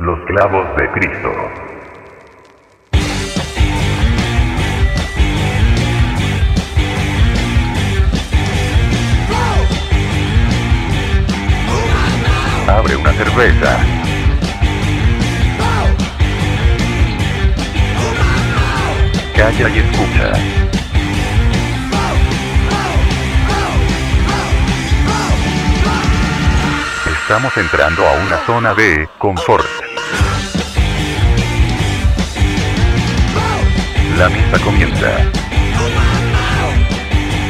Los clavos de Cristo. Abre una cerveza. Calla y escucha. Estamos entrando a una zona de confort. La misa comienza.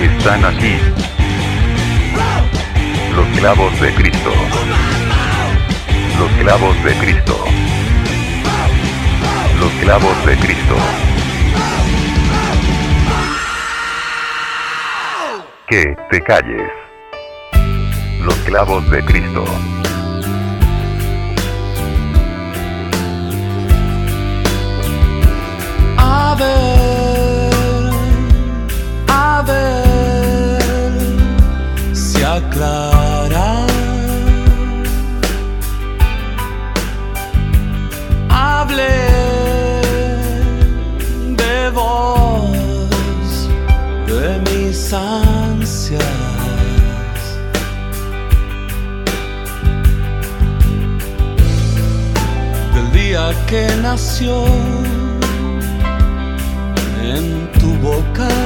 Están aquí. Los clavos de Cristo. Los clavos de Cristo. Los clavos de Cristo. Que te calles. Los clavos de Cristo. Se aclara. Hable de vos, de mis ansias. Del día que nació en tu boca.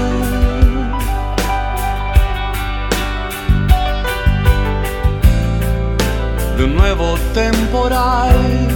Nuevo temporal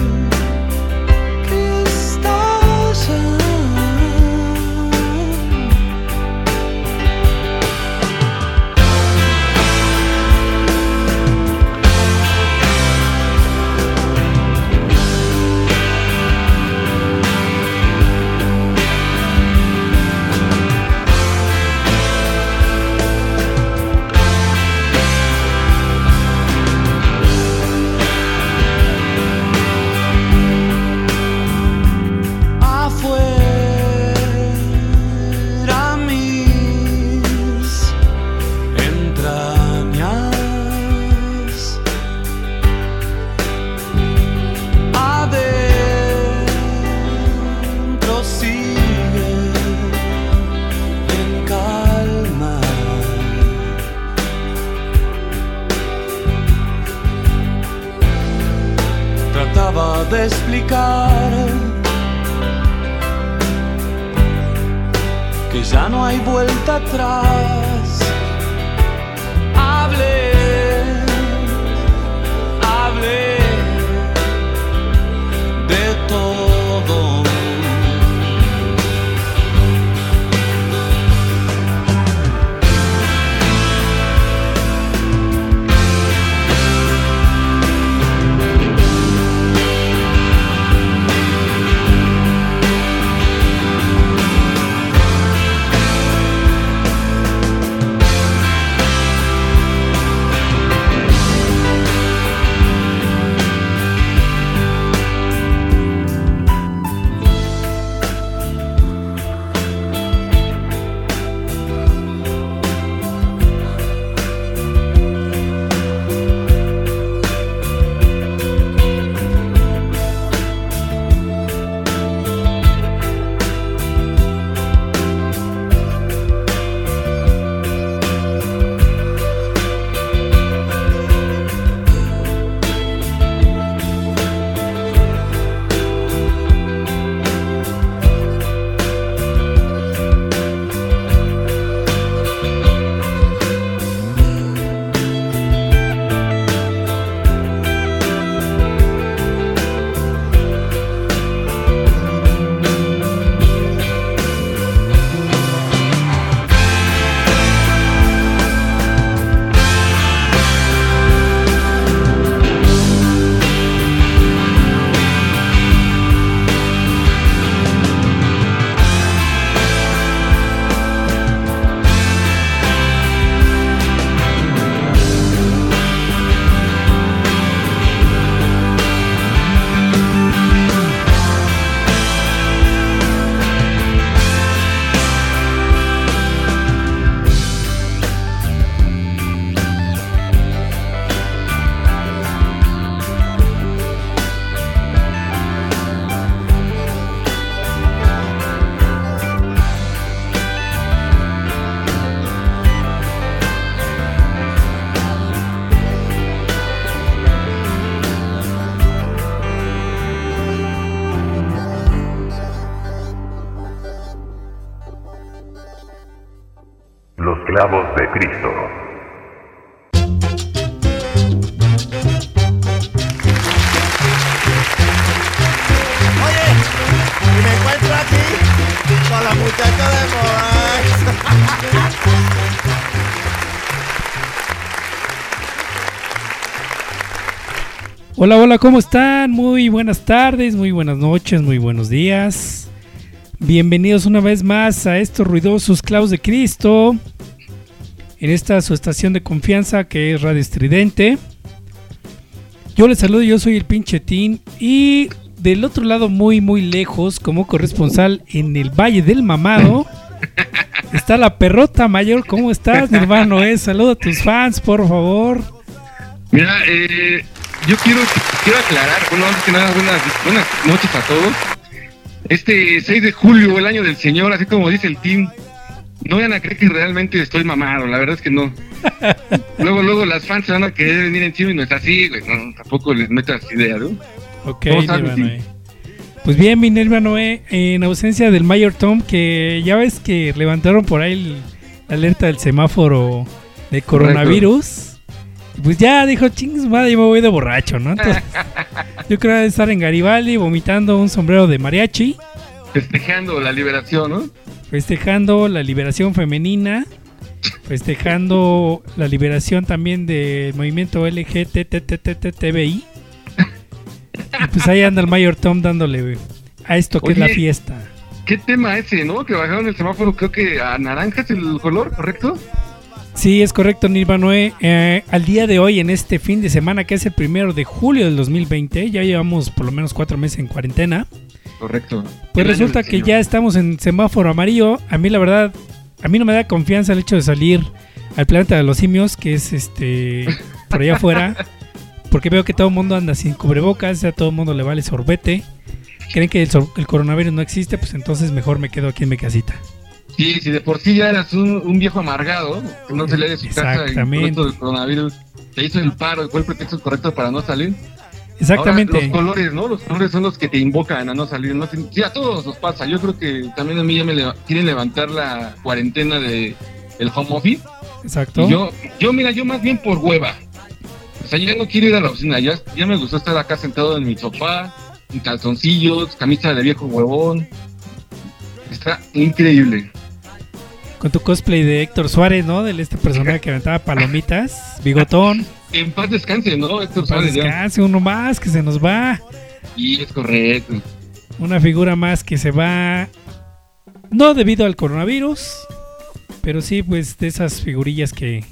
Hola, hola, ¿cómo están? Muy buenas tardes, muy buenas noches, muy buenos días. Bienvenidos una vez más a estos ruidosos clavos de Cristo. En esta su estación de confianza que es Radio Estridente. Yo les saludo, yo soy el pinche Tin y del otro lado muy muy lejos como corresponsal en el Valle del Mamado está la perrota mayor. ¿Cómo estás, mi hermano? Eh? Saluda a tus fans, por favor. Mira, eh, yo quiero, quiero aclarar, bueno, antes que nada, buenas, buenas noches a todos. Este 6 de julio, el año del Señor, así como dice el team, no vayan a creer que realmente estoy mamado, la verdad es que no. luego, luego las fans se van a querer venir encima y no es así, güey, no, tampoco les metas idea, ¿no? Ok. Pues bien, mi hermano, eh, en ausencia del Mayor Tom, que ya ves que levantaron por ahí el- la alerta del semáforo de coronavirus. Pues ya dijo, chingos madre, yo me voy de borracho, ¿no? Entonces, yo creo estar en Garibaldi vomitando un sombrero de mariachi, Festejando la liberación, ¿no? festejando la liberación femenina, festejando la liberación también del movimiento LGTTTTBI. Y pues ahí anda el Mayor Tom dándole a esto que es la fiesta. ¿Qué tema ese, no? Que bajaron el semáforo, creo que a naranja es el color, ¿correcto? Sí, es correcto, Nirvanoe. Eh, al día de hoy, en este fin de semana, que es el primero de julio del 2020, ya llevamos por lo menos cuatro meses en cuarentena. Correcto. Pues resulta que ya estamos en semáforo amarillo. A mí, la verdad, a mí no me da confianza el hecho de salir al planeta de los simios, que es este por allá afuera, porque veo que todo el mundo anda sin cubrebocas, a todo el mundo le vale sorbete. Creen que el, el coronavirus no existe, pues entonces mejor me quedo aquí en mi casita. Sí, si de por sí ya eras un, un viejo amargado, que no lee de su casa y del coronavirus, te hizo el paro y fue el pretexto correcto para no salir. Exactamente. Ahora, los colores, ¿no? Los colores son los que te invocan a no salir. ¿no? Sí, a todos nos pasa. Yo creo que también a mí ya me quieren levantar la cuarentena de el home office. Exacto. Y yo, yo, mira, yo más bien por hueva. O sea, yo ya no quiero ir a la oficina. Ya, ya me gustó estar acá sentado en mi sofá, en calzoncillos, camisa de viejo huevón. Está increíble. Con tu cosplay de Héctor Suárez, ¿no? De este personaje que aventaba palomitas, bigotón. En paz descanse, ¿no? Héctor Suárez ya. descanse, uno más que se nos va. Y es correcto. Una figura más que se va. No debido al coronavirus, pero sí, pues de esas figurillas que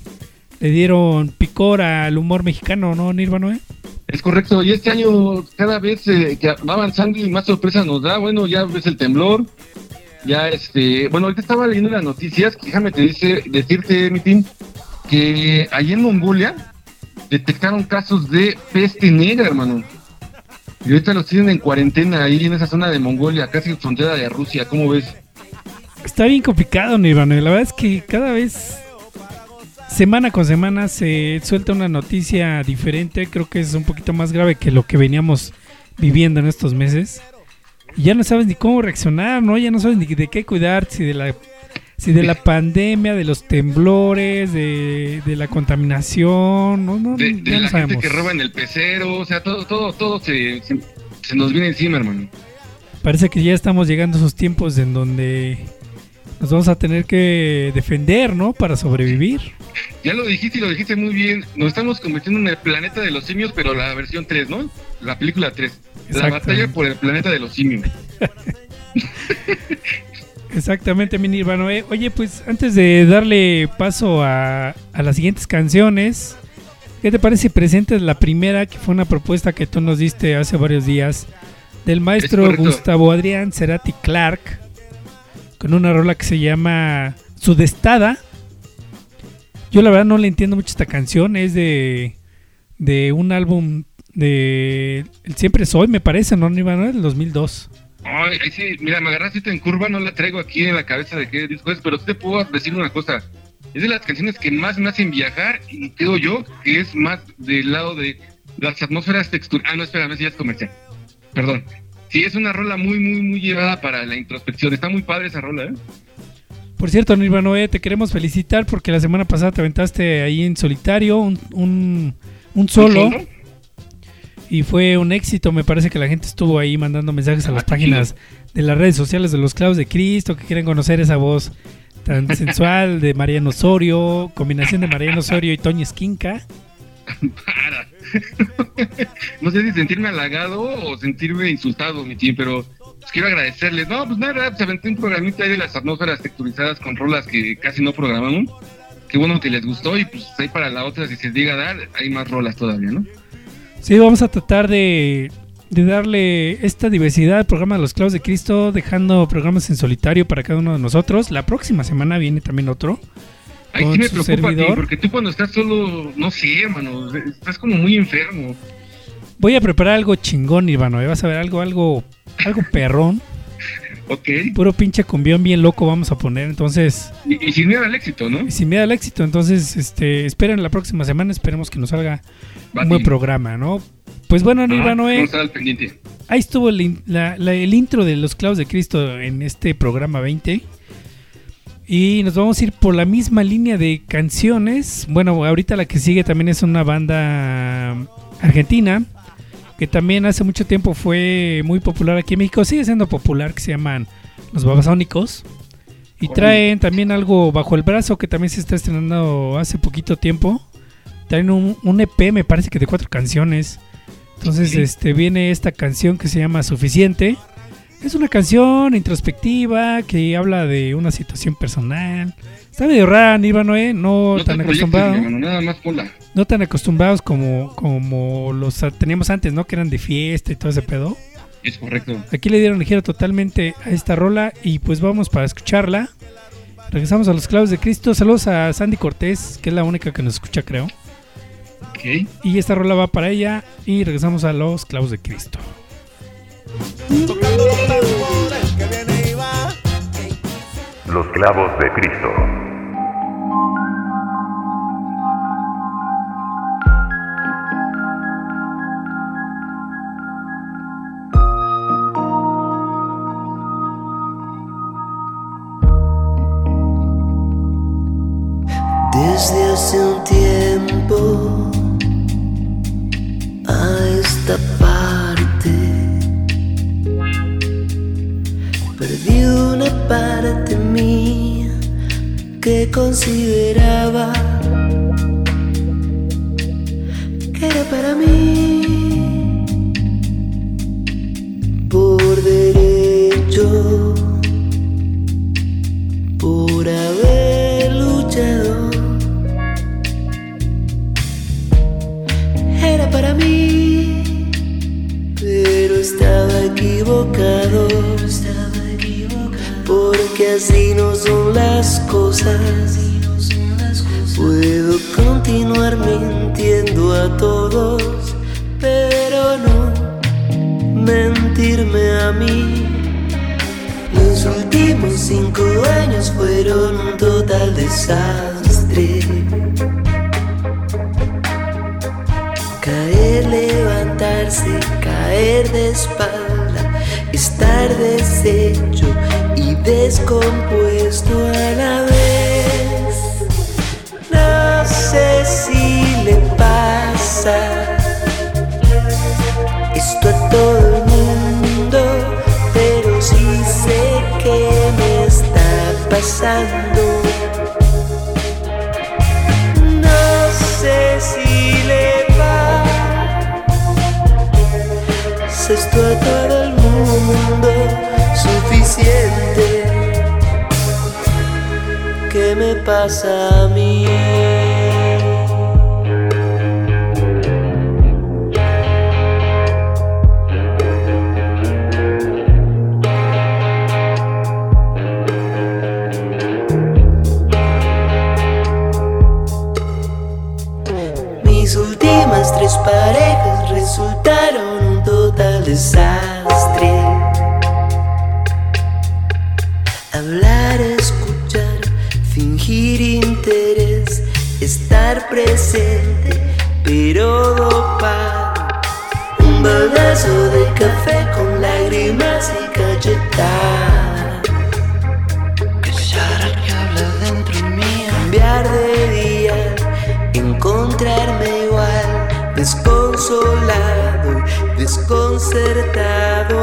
le dieron picor al humor mexicano, ¿no, Nirvana? Es correcto, y este año cada vez eh, que va avanzando y más sorpresas nos da, bueno, ya ves el temblor, ya este, bueno, ahorita estaba leyendo las noticias, déjame te dice, decirte, que allí en Mongolia detectaron casos de peste negra, hermano. Y ahorita los tienen en cuarentena ahí en esa zona de Mongolia, casi frontera de Rusia, ¿cómo ves? Está bien complicado, Nirvana. La verdad es que cada vez, semana con semana, se suelta una noticia diferente. Creo que es un poquito más grave que lo que veníamos viviendo en estos meses. Y ya no sabes ni cómo reaccionar, ¿no? Ya no sabes ni de qué cuidar, si de la, si de la pandemia, de los temblores, de, de la contaminación, no, no, De, ya de no la gente que roba en el pecero, o sea, todo, todo, todo se, se, se nos viene encima, hermano. Parece que ya estamos llegando a esos tiempos en donde nos vamos a tener que defender, ¿no? Para sobrevivir. Ya lo dijiste y lo dijiste muy bien. Nos estamos convirtiendo en el planeta de los simios, pero la versión 3, ¿no? La película 3. La batalla por el planeta de los simios. Exactamente, mi Nirvana. Eh, Oye, pues antes de darle paso a, a las siguientes canciones, ¿qué te parece si presentes la primera, que fue una propuesta que tú nos diste hace varios días, del maestro. Gustavo Adrián Cerati Clark, con una rola que se llama Sudestada? Yo la verdad no le entiendo mucho esta canción, es de, de un álbum de Siempre Soy, me parece, ¿no, Nirvana? Del 2002. Ay, ay, sí, mira, me agarraste en curva, no la traigo aquí en la cabeza de qué disco es, pero sí te puedo decir una cosa. Es de las canciones que más me hacen viajar y creo yo que es más del lado de las atmósferas texturales. Ah, no, espérame, ese ya es comercial. Perdón. Sí, es una rola muy, muy, muy llevada para la introspección. Está muy padre esa rola, ¿eh? Por cierto, Nirvanoe, te queremos felicitar porque la semana pasada te aventaste ahí en solitario un, un, un solo. ¿Solo? Y fue un éxito, me parece que la gente estuvo ahí mandando mensajes a las páginas de las redes sociales de los clavos de Cristo que quieren conocer esa voz tan sensual de Mariano Osorio, combinación de Mariano Osorio y Toño Esquinca. Para. no sé si sentirme halagado o sentirme insultado, mi team, pero pues, quiero agradecerles. No, pues nada, pues aventé un programita ahí de las atmósferas texturizadas con rolas que casi no programamos. Qué bueno que les gustó y pues ahí para la otra, si se diga dar, hay más rolas todavía, ¿no? Sí, vamos a tratar de, de darle esta diversidad al programa de los clavos de Cristo, dejando programas en solitario para cada uno de nosotros. La próxima semana viene también otro. Con sí me preocupa, tío, servidor. porque tú cuando estás solo, no sé, hermano, estás como muy enfermo. Voy a preparar algo chingón, Ivano. ¿eh? Vas a ver algo, algo, algo perrón. Ok. Puro pinche cumbión bien loco vamos a poner. Entonces, Y, y sin miedo al éxito, ¿no? y sin miedo al éxito. Entonces, este, esperen la próxima semana. Esperemos que nos salga Va, un buen team. programa, ¿no? Pues bueno, Ah, al pendiente. ahí estuvo el, in- la- la- el intro de los clavos de Cristo en este programa 20. Y nos vamos a ir por la misma línea de canciones. Bueno, ahorita la que sigue también es una banda argentina que también hace mucho tiempo fue muy popular aquí en México. Sigue siendo popular, que se llaman Los Babasónicos. Y traen también algo bajo el brazo que también se está estrenando hace poquito tiempo. Traen un, un EP, me parece que de cuatro canciones. Entonces, este viene esta canción que se llama Suficiente. Es una canción introspectiva que habla de una situación personal. Está medio rara, Nirvana, ¿eh? No, No tan acostumbrado. hermano, nada más ponla. No tan acostumbrados como, como los teníamos antes, ¿no? Que eran de fiesta y todo ese pedo. Es correcto. Aquí le dieron giro totalmente a esta rola y pues vamos para escucharla. Regresamos a los clavos de Cristo. Saludos a Sandy Cortés, que es la única que nos escucha, creo. Ok. Y esta rola va para ella y regresamos a los clavos de Cristo. Los clavos de Cristo. Desde hace un tiempo a esta parte. Perdí una parte mía que consideraba que era para mí. Por derecho así no son las cosas. Puedo continuar mintiendo a todos, pero no mentirme a mí. Los últimos cinco años fueron un total desastre. Caer, levantarse, caer de espalda, estar deshecho descompuesto a la vez. No sé si le pasa esto a todo el mundo, pero sí sé que me está pasando. No sé si le va esto a todo ¿Qué me pasa a mí? Mis últimas tres parejas resultaron un total desastre. presente, pero dopado. Un balazo de café con lágrimas y cachetada. Pensar que habla dentro mío. Cambiar de día, encontrarme igual, desconsolado, desconcertado.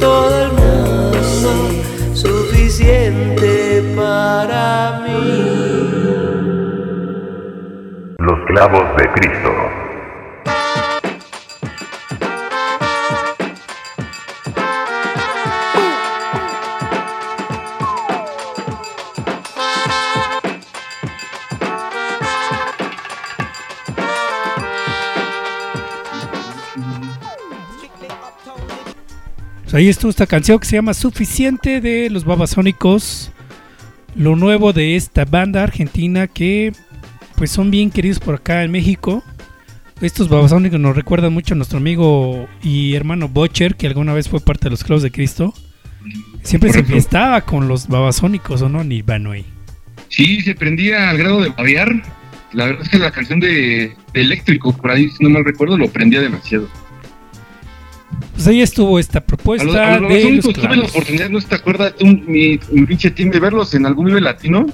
Todo el mundo, suficiente para mí. Los clavos de Cristo. Ahí estuvo esta canción que se llama Suficiente de los Babasónicos. Lo nuevo de esta banda argentina que pues son bien queridos por acá en México. Estos Babasónicos nos recuerdan mucho a nuestro amigo y hermano Bocher, que alguna vez fue parte de los Clavos de Cristo. Siempre se fiestaba con los Babasónicos, ¿o no? Nirvanoy. Sí, se prendía al grado de babear. La verdad es que la canción de, de Eléctrico, por ahí, si no mal recuerdo, lo prendía demasiado. Pues ahí estuvo esta A los, propuesta a los de los únicos tuve la oportunidad, ¿no te acuerdas tú, mi, mi pinche team, de verlos en algún Vive Latino?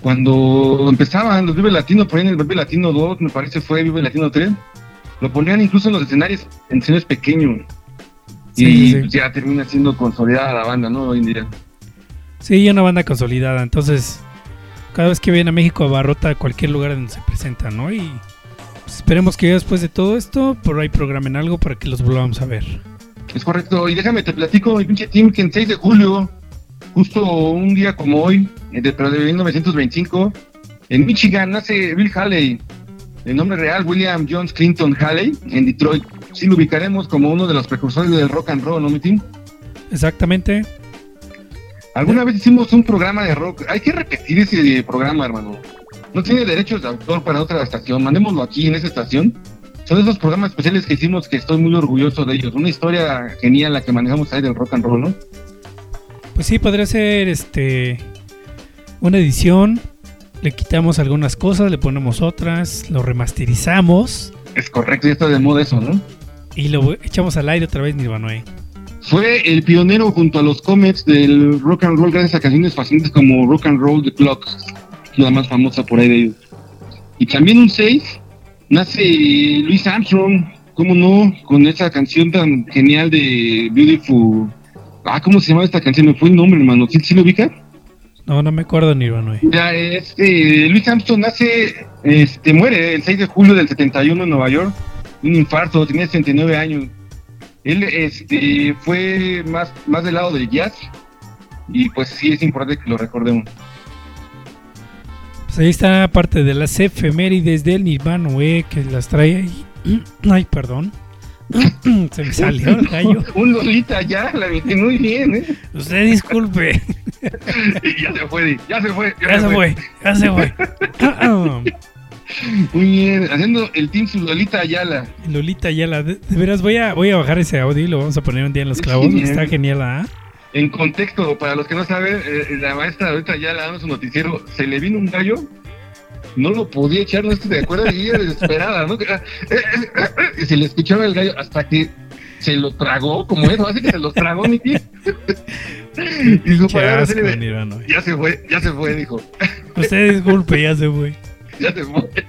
Cuando empezaban los Vive Latino, por ahí en el Vive Latino 2, me parece fue Vive Latino 3, lo ponían incluso en los escenarios, en escenarios pequeños. Sí, y sí. pues, ya termina siendo consolidada la banda, ¿no? Hoy en día. Sí, una banda consolidada. Entonces, cada vez que viene a México abarrota cualquier lugar donde se presenta, ¿no? Y pues, esperemos que después de todo esto, por ahí programen algo para que los volvamos a ver. Es correcto, y déjame te platico, mi pinche team, que en 6 de julio, justo un día como hoy, eh, de, pero de 1925, en Michigan nace Bill Haley, de nombre real William Jones Clinton Haley, en Detroit. Sí lo ubicaremos como uno de los precursores del rock and roll, ¿no, mi team? Exactamente. Alguna vez hicimos un programa de rock, hay que repetir ese programa, hermano. No tiene derechos de autor para otra estación, mandémoslo aquí en esa estación. Son esos programas especiales que hicimos que estoy muy orgulloso de ellos. Una historia genial la que manejamos ahí del rock and roll, ¿no? Pues sí, podría ser este una edición. Le quitamos algunas cosas, le ponemos otras, lo remasterizamos Es correcto, ya está de moda eso, ¿no? y lo echamos al aire otra vez, Nirvanoe. Fue el pionero junto a los Comets del rock and roll gracias a canciones fascinantes como Rock and Roll The Clock, la más famosa por ahí de ellos. Y también un 6 nace Louis Armstrong, ¿cómo no? Con esa canción tan genial de Beautiful. Ah, ¿cómo se llama esta canción? Me fue el nombre, hermano. ¿Sí, sí lo ubica? No, no me acuerdo, Nirvanoe. Ya, este, Louis Armstrong nace, este, muere el 6 de julio del 71 en Nueva York, un infarto, tenía 69 años. Él, este, fue más, más del lado del jazz y pues sí es importante que lo recordemos. Pues ahí está parte de las efemérides del Nirvanoe que las trae ahí. Ay, perdón. Se me salió el gallo. un Lolita ya, la metí muy bien, ¿eh? Usted disculpe. Ya se fue, ya se fue, Ya se fue, ya se fue. Muy bien, haciendo el team su Lolita Ayala. Lolita Ayala, de, de veras voy a, voy a bajar ese audio y lo vamos a poner un día en los clavos. Sí, Está eh. genial, ¿ah? En contexto, para los que no saben, eh, la maestra ahorita ya le damos su noticiero, se le vino un gallo, no lo podía echar, no estoy de acuerdo, y ella desesperada, ¿no? Eh, eh, eh, Y se le escuchaba el gallo hasta que se lo tragó, como eso, así que se lo tragó mi tío. y su Nirvanoe. ya se fue, ya se fue, dijo, Usted disculpe, ya se fue. Ya.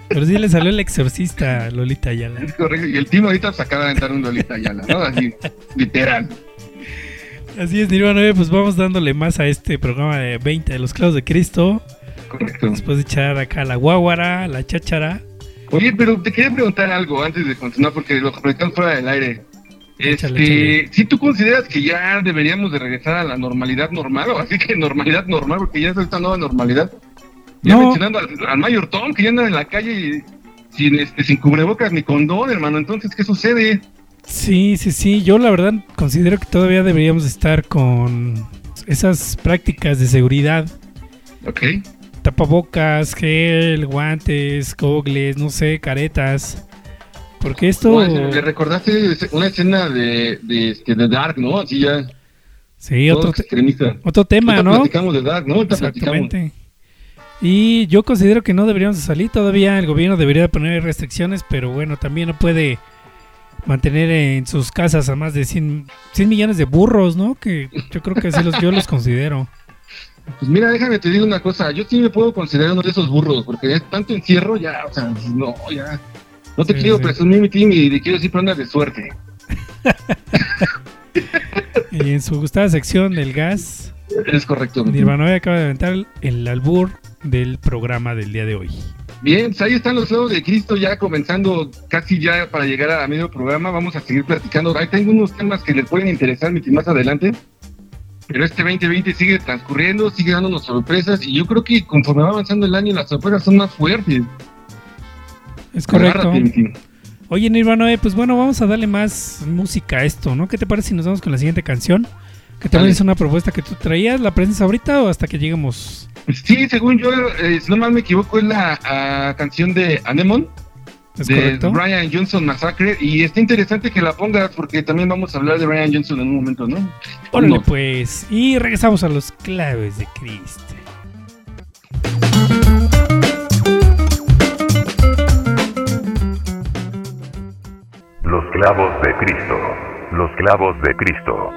Pero sí le salió el exorcista Lolita Ayala. Es correcto, y el team ahorita se acaba de aventar un Lolita Ayala, ¿no? Así, literal. Así es, Nirvanoe, pues vamos dándole más a este programa de 20 de los clavos de Cristo. Correcto. Después de echar acá la guaguara, la cháchara. Oye, pero te quería preguntar algo antes de continuar, porque lo platicamos fuera del aire. Échale, Este, si tú consideras que ya deberíamos de regresar a la normalidad normal, o así que normalidad normal, porque ya es esta nueva normalidad. Ya No. mencionando al, al Mayor Tom, que ya anda en la calle sin este, sin cubrebocas ni condón, hermano. Entonces, ¿qué sucede? Sí, sí, sí. Yo la verdad considero que todavía deberíamos estar con esas prácticas de seguridad. Ok. Tapabocas, gel, guantes, gogles, no sé, caretas. Porque esto... Bueno, le recordaste una escena de, de, este, de Dark, ¿no? Así ya. Sí, otro, te- otro tema, Ahorita ¿no? platicamos de Dark, ¿no? Ahorita platicamos. Y yo considero que no deberíamos de salir todavía. El gobierno debería de poner restricciones, pero bueno, también no puede mantener en sus casas a más de 100, 100 millones de burros, ¿no? Que yo creo que así los, yo los considero. Pues mira, déjame te digo una cosa. Yo sí me puedo considerar uno de esos burros, porque es tanto encierro, ya, o sea, no, ya. No te Sí, quiero sí. presumir mi team y te quiero decir prendas de suerte. Y en su gustada sección del gas, Es correcto. Nirvana acaba de aventar el albur del programa del día de hoy. Bien, pues ahí están los clavos de Cristo ya comenzando casi ya para llegar a medio programa. Vamos a seguir platicando. Ahí tengo unos temas que les pueden interesar más adelante. Pero este 2020 sigue transcurriendo, sigue dándonos sorpresas y yo creo que conforme va avanzando el año las sorpresas son más fuertes. Es correcto. Agárrate. Oye, Nirvana, pues bueno, vamos a darle más música a esto, ¿no? ¿Qué te parece si nos vamos con la siguiente canción? Que también Dale. es una propuesta que tú traías, ¿la presentas ahorita o hasta que lleguemos? Sí, según yo, eh, si no mal me equivoco, es la ah, canción de Anemone. ¿Es de correcto? Brian Johnson Massacre y está interesante que la pongas porque también vamos a hablar de Brian Johnson en un momento, ¿no? Órale, No. pues. Y regresamos a los claves de Cristo. Los clavos de Cristo. Los clavos de Cristo.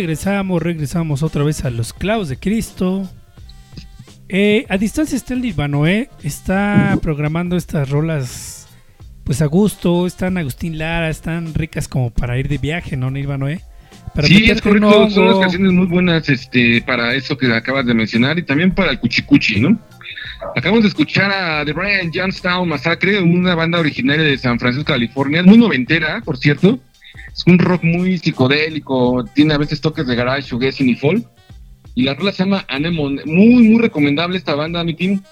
Regresamos, regresamos otra vez a los clavos de Cristo. Eh, a distancia está el Nirvanoé, está programando estas rolas pues a gusto, están Agustín Lara, están ricas como para ir de viaje, ¿no, Nirvanoé? Para Sí, es correcto, son las canciones muy buenas este, para eso que acabas de mencionar y también para el cuchicuchi, ¿no? Acabamos de escuchar a The Brian Johnstown Massacre, una banda originaria de San Francisco, California, muy noventera, por cierto. Es un rock muy psicodélico, tiene a veces toques de garage, shoegaze y folk. Y la rola se llama Anemone. Muy, muy recomendable esta banda, mi team.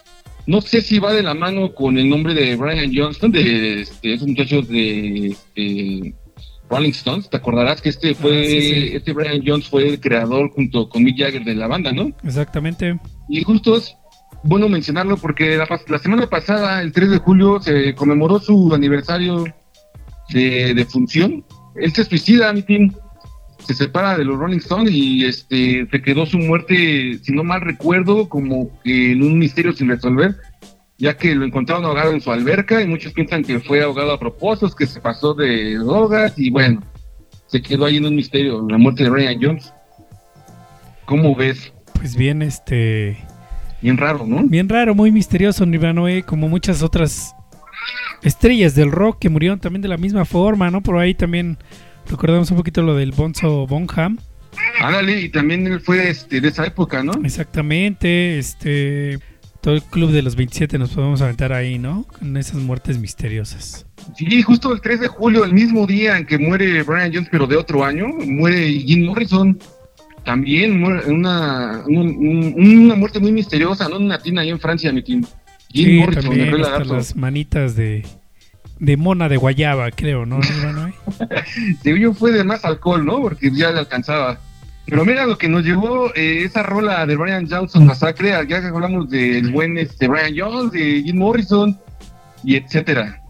No sé si va de la mano con el nombre de Brian Johnston, de, este, esos muchachos de este, Rolling Stones. Te acordarás que este fue, Ah, sí, sí. este Brian Jones fue el creador junto con Mick Jagger de la banda, ¿no? Exactamente. Y justo es bueno mencionarlo porque la, la semana pasada, el 3 de julio, se conmemoró su aniversario de, de función. Él se suicida, mi team. Se separa de los Rolling Stones y este se quedó su muerte, si no mal recuerdo, como que en un misterio sin resolver, ya que lo encontraron ahogado en su alberca y muchos piensan que fue ahogado a propósito, que se pasó de drogas y bueno, se quedó ahí en un misterio, la muerte de Brian Jones. ¿Cómo ves? Pues bien, este. Bien raro, ¿no? Bien raro, muy misterioso Nirvanoé, como muchas otras estrellas del rock que murieron también de la misma forma, ¿no? Por ahí también recordamos un poquito lo del Bonzo Bonham. Ándale, y también él fue este, de esa época, ¿no? Exactamente, este. Todo el club de los 27 nos podemos aventar ahí, ¿no? Con esas muertes misteriosas. Sí, justo el 3 de julio, el mismo día en que muere Brian Jones, pero de otro año, muere Jim Morrison. También muere una, un- un- una muerte muy misteriosa, ¿no? En una tina ahí en Francia, mi team. Jim Sí, Morrison, también hasta las manitas de, de mona de guayaba, creo, ¿no? Nirvanoé? Según yo fue de más alcohol, ¿no? Porque ya le alcanzaba. Pero mira lo que nos llevó eh, esa rola de Brian Johnson Masacre, ya que hablamos del buen este, Brian Jones, de Jim Morrison, y etcétera.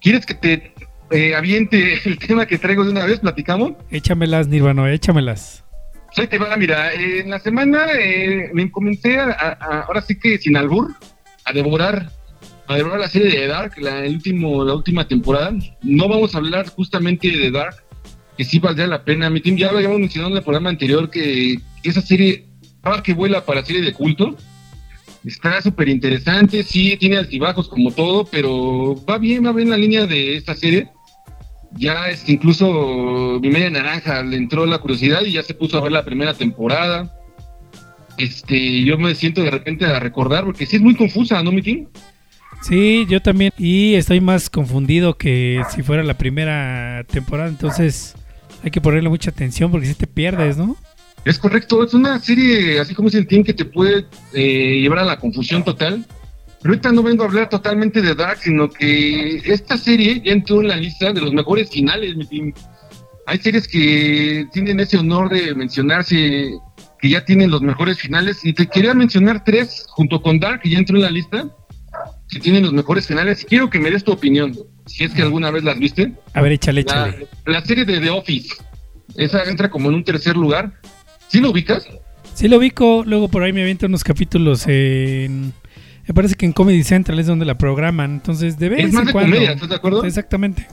¿Quieres que te eh, aviente el tema que traigo de una vez? ¿Platicamos? Échamelas, Nirvanoé, échamelas. Soy te va, mira, eh, en la semana eh, me comencé a- ahora sí que sin albur, a devorar, a devorar la serie de Dark, la, último, la última temporada. No vamos a hablar justamente de Dark, que sí valdría la pena. Mi team ya lo habíamos mencionado en el programa anterior que esa serie, ahora que vuela para serie de culto, está súper interesante, sí, tiene altibajos como todo, pero va bien, va bien la línea de esta serie ya este, incluso mi media naranja le entró la curiosidad y ya se puso a ver la primera temporada. Este, yo me siento de repente a recordar porque sí es muy confusa, ¿no, mi team? Sí, yo también. Y estoy más confundido que si fuera la primera temporada. Entonces hay que ponerle mucha atención porque si te pierdes, ¿no? Es correcto, es una serie, así como es el team, que te puede eh, llevar a la confusión total. Pero ahorita no vengo a hablar totalmente de Dark, sino que esta serie ya entró en la lista de los mejores finales, mi team. Hay series que tienen ese honor de mencionarse, que ya tienen los mejores finales, y te quería mencionar tres, junto con Dark, que ya entró en la lista, que tienen los mejores finales. Quiero que me des tu opinión, si es que alguna vez las viste. A ver, échale, La, échale. la serie de The Office, esa entra como en un tercer lugar. ¿Sí lo ubicas? Sí lo ubico, luego por ahí me avienta unos capítulos en... Me parece que en Comedy Central es donde la programan, entonces de vez Es más en de cuando. comedia, ¿estás de acuerdo? Exactamente.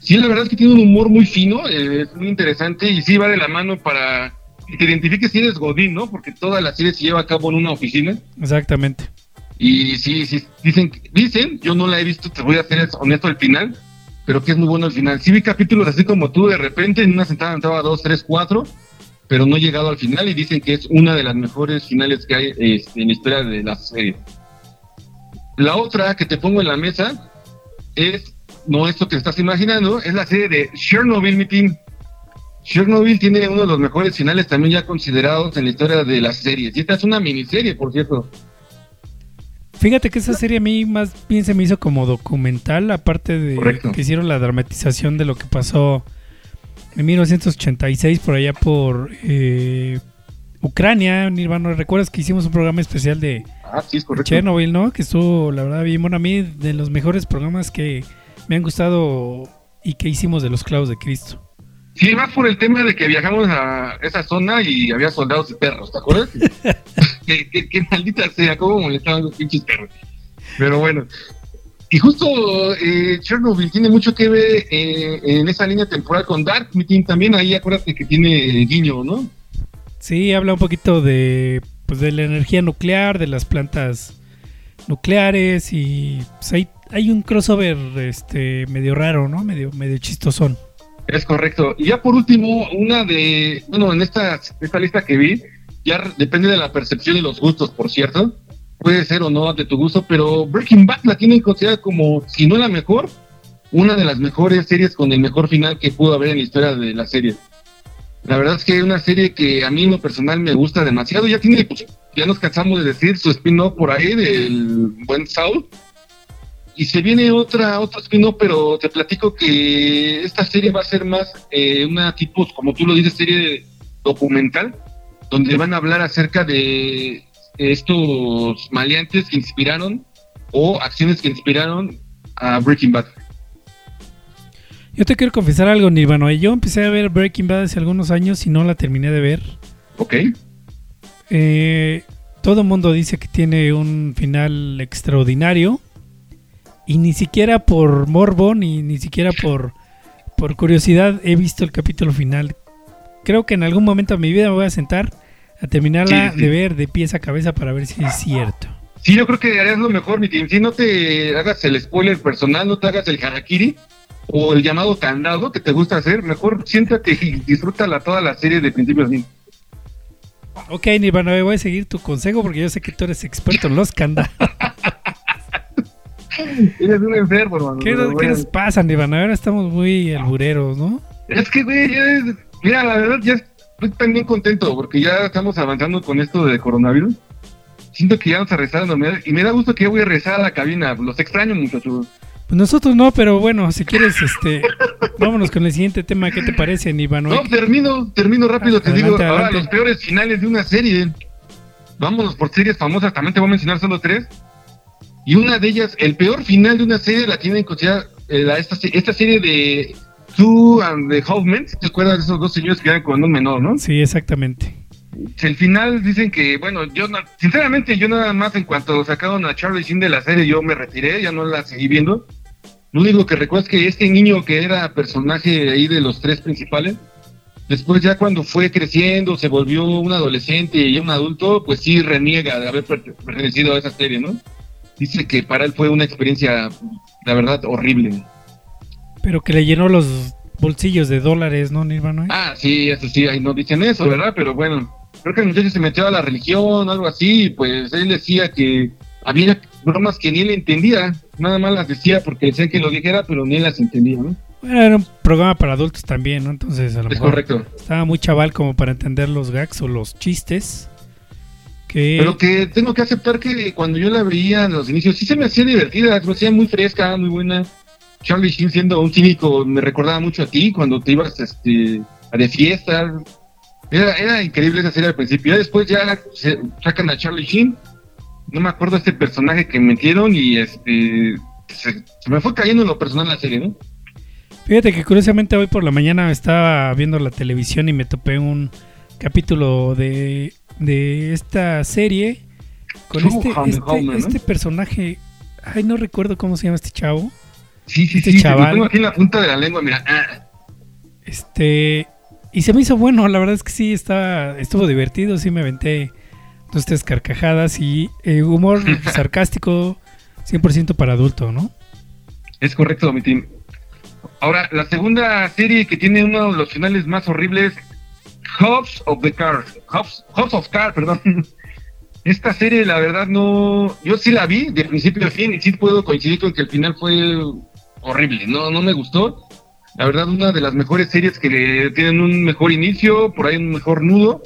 Sí, la verdad es que tiene un humor muy fino, eh, es muy interesante y sí va de la mano para que te identifiques si eres Godín, ¿no? Porque toda la serie se lleva a cabo en una oficina Exactamente. y sí, sí, dicen, dicen, yo no la he visto, te voy a ser honesto al final, pero que es muy bueno al final. Sí vi capítulos así como tú, de repente en una sentada entraba dos, tres, cuatro, pero no he llegado al final y dicen que es una de las mejores finales que hay este, en la historia de la serie. La otra que te pongo en la mesa es, no esto que estás imaginando, es la serie de Chernobyl, team. Chernobyl tiene uno de los mejores finales también ya considerados en la historia de las series. Y esta es una miniserie, por cierto. Fíjate que esa serie a mí más bien se me hizo como documental, aparte de Correcto. que hicieron la dramatización de lo que pasó en 1986 por allá por eh, Ucrania, Nirvana. ¿Recuerdas que hicimos un programa especial de Ah, sí, es correcto. Chernobyl, no? Que estuvo, la verdad, bien bueno. A mí, de los mejores programas que me han gustado y que hicimos de los clavos de Cristo. Sí, más por el tema de que viajamos a esa zona y había soldados y perros, ¿te acuerdas? que, que- que maldita sea, cómo molestaban los pinches perros. Pero bueno. Y justo eh, Chernobyl tiene mucho que ver eh, en esa línea temporal con Dark Meeting también. Ahí acuérdate que tiene guiño, ¿no? Sí, habla un poquito de, pues, de la energía nuclear, de las plantas nucleares y pues, hay, hay un crossover este medio raro, ¿no? Medio, medio chistosón. Es correcto. Y ya por último, una de, bueno, en esta, esta lista que vi, ya depende de la percepción y los gustos, por cierto. Puede ser o no de tu gusto, pero Breaking Bad la tienen considerada como, si no la mejor, una de las mejores series con el mejor final que pudo haber en la historia de la serie. La verdad es que es una serie que a mí en lo personal me gusta demasiado. Ya tiene, pues, ya nos cansamos de decir su spin-off por ahí del buen Saul. Y se viene otra, otro spin-off, pero te platico que esta serie va a ser más eh, una tipo, como tú lo dices, serie documental, donde van a hablar acerca de estos maleantes que inspiraron o acciones que inspiraron a Breaking Bad. Yo te quiero confesar algo, Nirvana. Yo empecé a ver Breaking Bad hace algunos años y no la terminé de ver. ¿Ok? Eh, todo el mundo dice que tiene un final extraordinario. Y ni siquiera por morbo, ni, ni siquiera por, por curiosidad he visto el capítulo final. Creo que en algún momento de mi vida me voy a sentar a terminarla Sí, sí. de ver de pies a cabeza para ver si es cierto. Sí, yo creo que harías lo mejor, mi team. Si no te hagas el spoiler personal, no te hagas el harakiri o el llamado candado que te gusta hacer, mejor siéntate y disfrútala toda la serie de principio a fin. Ok, Nirvana, voy a seguir tu consejo porque yo sé que tú eres experto en los candados. Eres un enfermo, hermano. ¿Qué, pero nos- qué bueno. nos pasa, Nirvana? Ahora estamos muy albureros, ¿no? Es que, güey, ya es- mira, la verdad, ya estoy también contento porque ya estamos avanzando con esto de coronavirus. Siento que ya vamos a rezar a la normalidad, y me da gusto que ya voy a rezar a la cabina. Los extraño, muchachos. Pues nosotros no, pero bueno, si quieres, este, vámonos con el siguiente tema. ¿Qué te parece, Nirvana? No, termino, termino rápido, te Adelante, digo. Ahora, adelante. los peores finales de una serie. Vámonos por series famosas, también te voy a mencionar solo tres. Y una de ellas, el peor final de una serie la tienen considerada eh, la- esta, esta serie de Two and the Hoffman. ¿Te acuerdas de esos dos señores que eran con un menor, no? Sí, exactamente. El final dicen que, bueno, yo no- sinceramente yo nada más en cuanto sacaron a Charlie Sheen de la serie yo me retiré, ya no la seguí viendo. Lo único que recuerdo es que este niño que era personaje ahí de los tres principales, después ya cuando fue creciendo, se volvió un adolescente y un adulto, pues sí reniega de haber per- pertenecido a esa serie, ¿no? Dice que para él fue una experiencia, la verdad, horrible. Pero que le llenó los bolsillos de dólares, ¿no, Nirvana? Ah, sí, eso sí, ahí no dicen eso, ¿verdad? Pero bueno, creo que el muchacho se metió a la religión algo así, pues él decía que había bromas que ni él entendía, nada más las decía porque decía que lo dijera, pero ni él las entendía, ¿no? Bueno, era un programa para adultos también, ¿no? Entonces a lo Es mejor correcto. estaba muy chaval como para entender los gags o los chistes. Pero que tengo que aceptar que cuando yo la veía en los inicios, sí se me hacía divertida, se me hacía muy fresca, muy buena. Charlie Sheen siendo un cínico me recordaba mucho a ti cuando te ibas este, a de fiesta. Era, era increíble esa serie al principio. Ya después ya se sacan a Charlie Sheen. No me acuerdo este personaje que metieron y este se, se me fue cayendo en lo personal la serie, ¿no? Fíjate que curiosamente hoy por la mañana estaba viendo la televisión y me topé un capítulo de, de esta serie con este, este, este personaje. Ay, no recuerdo cómo se llama este chavo. Sí, sí, Este sí. chaval. Lo tengo aquí en la punta de la lengua, mira. Ah, Este. Y se me hizo bueno, la verdad es que sí, estaba, estuvo divertido, sí me aventé dos, tres carcajadas y eh, humor sarcástico 100% para adulto, ¿no? Es correcto, mi team. Ahora, la segunda serie que tiene uno de los finales más horribles, Hobbs of the Car. Hobbs, Hobbs of Car, perdón. Esta serie, la verdad, no. Yo sí la vi de principio a fin y sí puedo coincidir con que el final fue horrible. No, no me gustó. La verdad, una de las mejores series que le- tienen un mejor inicio, por ahí un mejor nudo,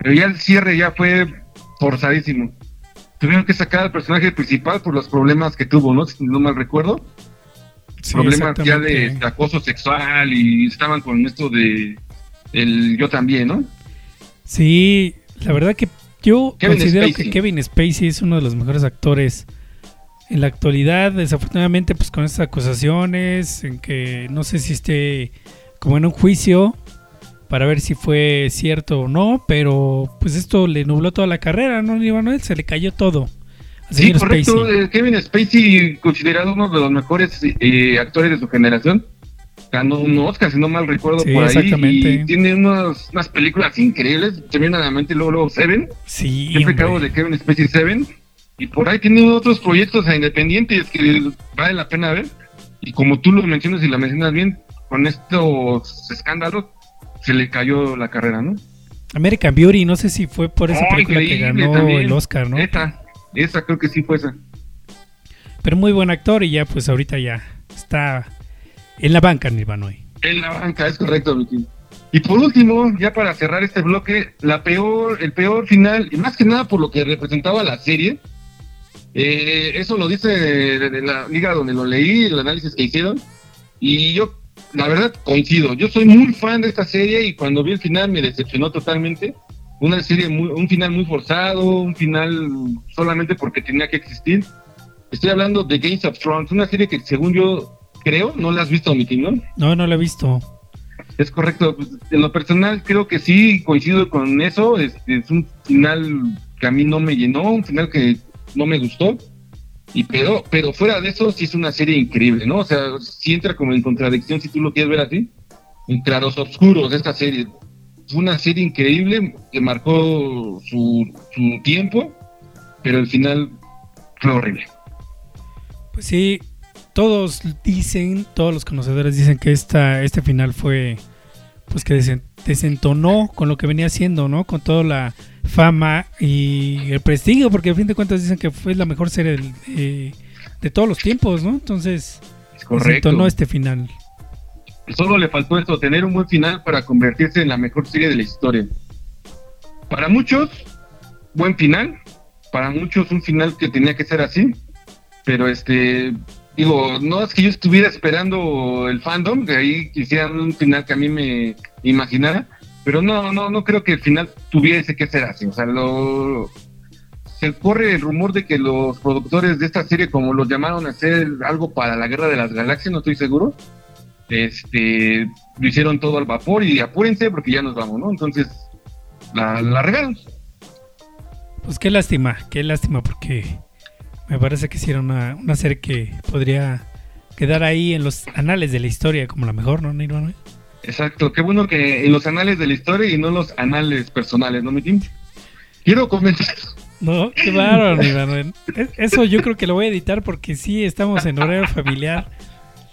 pero ya el cierre ya fue forzadísimo. Tuvieron que sacar al personaje principal por los problemas que tuvo, ¿no? Si no mal recuerdo Sí, problemas ya de, acoso sexual y estaban con esto de el yo también, ¿no? Sí, la verdad que yo Kevin considero Spacey. que Kevin Spacey es uno de los mejores actores en la actualidad. Desafortunadamente, pues con estas acusaciones, en que no sé si esté como en un juicio para ver si fue cierto o no, pero pues esto le nubló toda la carrera, ¿no, Manuel? Se le cayó todo. Sí, correcto. Spacey. eh, Kevin Spacey, considerado uno de los mejores eh, actores de su generación, ganó un Oscar, si no mal recuerdo, Sí, por ahí. exactamente. Y tiene unos, unas películas increíbles. Se viene a la mente luego, luego Seven. Sí, Siempre hablo de Kevin Spacey Seven. Y por ahí tiene otros proyectos independientes que vale la pena ver. Y como tú lo mencionas y la mencionas bien, con estos escándalos se le cayó la carrera, ¿no? American Beauty, no sé si fue por esa Oh, película que ganó también. el Oscar, ¿no? Esa, esa creo que sí fue esa. Pero muy buen actor y ya pues ahorita ya está en la banca Nirvanoy. En la banca, es correcto, Vicky. Y por último, ya para cerrar este bloque, la peor, el peor final, y más que nada por lo que representaba la serie, eh, eso lo dice de, de la liga donde lo leí, el análisis que hicieron, y yo, la verdad, coincido. Yo soy muy fan de esta serie y cuando vi el final me decepcionó totalmente. Una serie, muy, un final muy forzado, un final solamente porque tenía que existir. Estoy hablando de Games of Thrones, una serie que según yo creo, no la has visto, mi team, ¿no? No, lo he visto. Es correcto. Pues, En lo personal creo que sí coincido con eso. Es, es un final que a mí no me llenó, un final que no me gustó. Y pero, pero fuera de eso sí es una serie increíble, ¿no? O sea, sí entra como en contradicción si tú lo quieres ver así. En claros oscuros esta serie. Es una serie increíble que marcó su, su tiempo, pero el final fue horrible. Pues sí, todos dicen, todos los conocedores dicen que esta, este final fue, pues que desen- desentonó con lo que venía haciendo, ¿no? Con toda la fama y el prestigio, porque al fin de cuentas dicen que fue la mejor serie del- de, de todos los tiempos, ¿no? Entonces, correcto. desentonó este final. Solo le faltó esto, tener un buen final para convertirse en la mejor serie de la historia. Para muchos, buen final. Para muchos, un final que tenía que ser así. Pero este, digo, no es que yo estuviera esperando el fandom, que ahí quisieran un final que a mí me imaginara. Pero no, no, no creo que el final tuviese que ser así. O sea, lo, se corre el rumor de que los productores de esta serie, como los llamaron a hacer algo para la Guerra de las Galaxias, no estoy seguro, este, lo hicieron todo al vapor y apúrense porque ya nos vamos, ¿no? Entonces, la, la regaron. Pues qué lástima, qué lástima, porque me parece que hicieron una, una serie que podría quedar ahí en los anales de la historia como la mejor, ¿no, Nirvana? Exacto, qué bueno que en los anales de la historia y no en los anales personales, ¿no, mi team? Quiero comentar. No, qué bárbaro, Nirvana. Es- Eso yo creo que lo voy a editar porque sí estamos en horario familiar.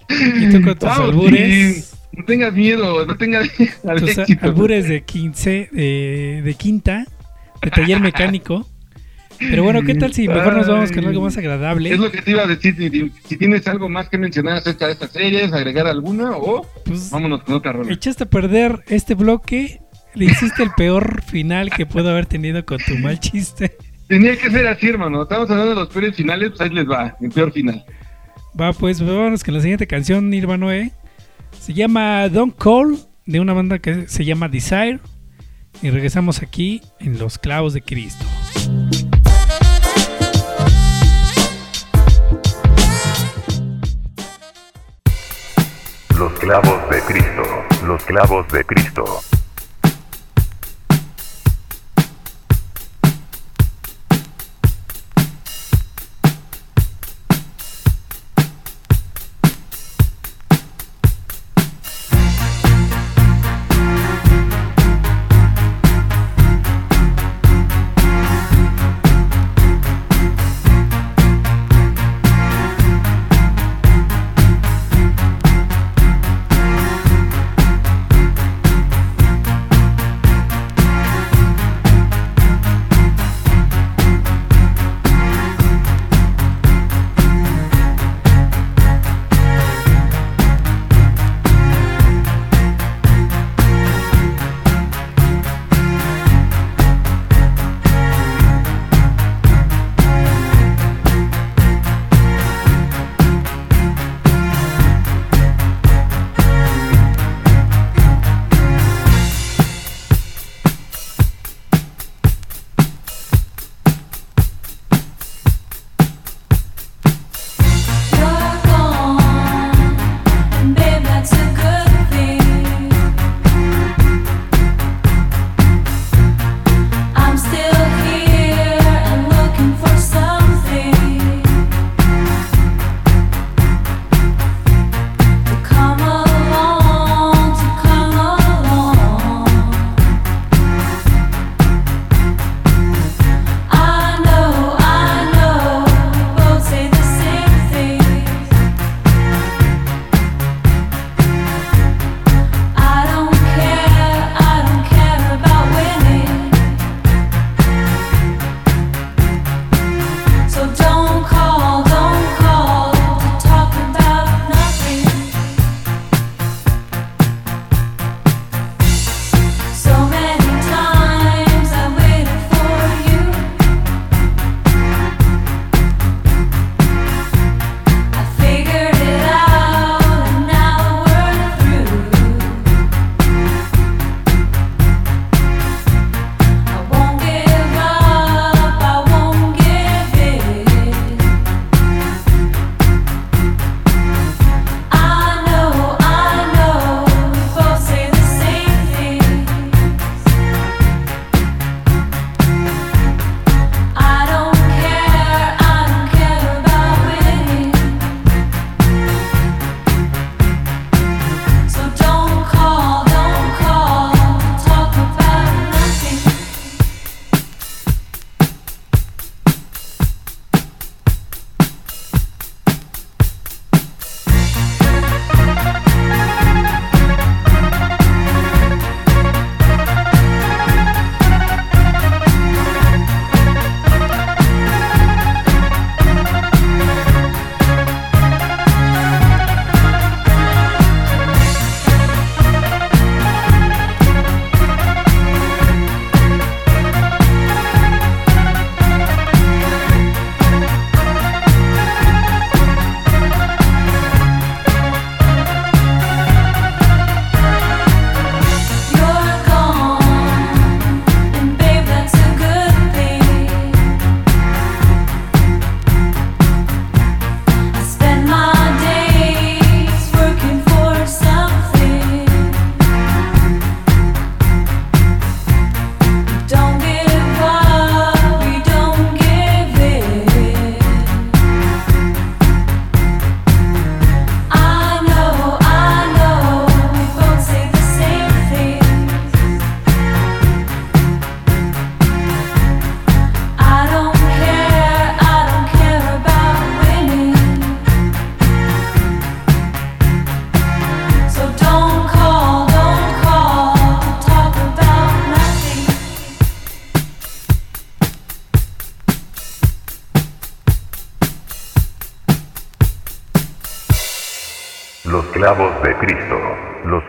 Y tú con tus albures, sí, no tengas miedo, no tengas al tus éxito. albures de 15, de, de quinta, de taller mecánico. Pero bueno, ¿qué tal si mejor nos vamos con algo más agradable? Es lo que te iba a decir, si, si tienes algo más que mencionar acerca de estas series, agregar alguna o Pues vámonos con otra rola. echaste a perder este bloque. Le hiciste el peor final que puedo haber tenido con tu mal chiste. Tenía que ser así, hermano. Estamos hablando de los peores finales, pues ahí les va, el peor final. Va, pues vámonos con la siguiente canción, Nirvana Noé. Se llama Don't Call, de una banda que se llama Desire. Y regresamos aquí en Los Clavos de Cristo. Los clavos de Cristo. Los clavos de Cristo.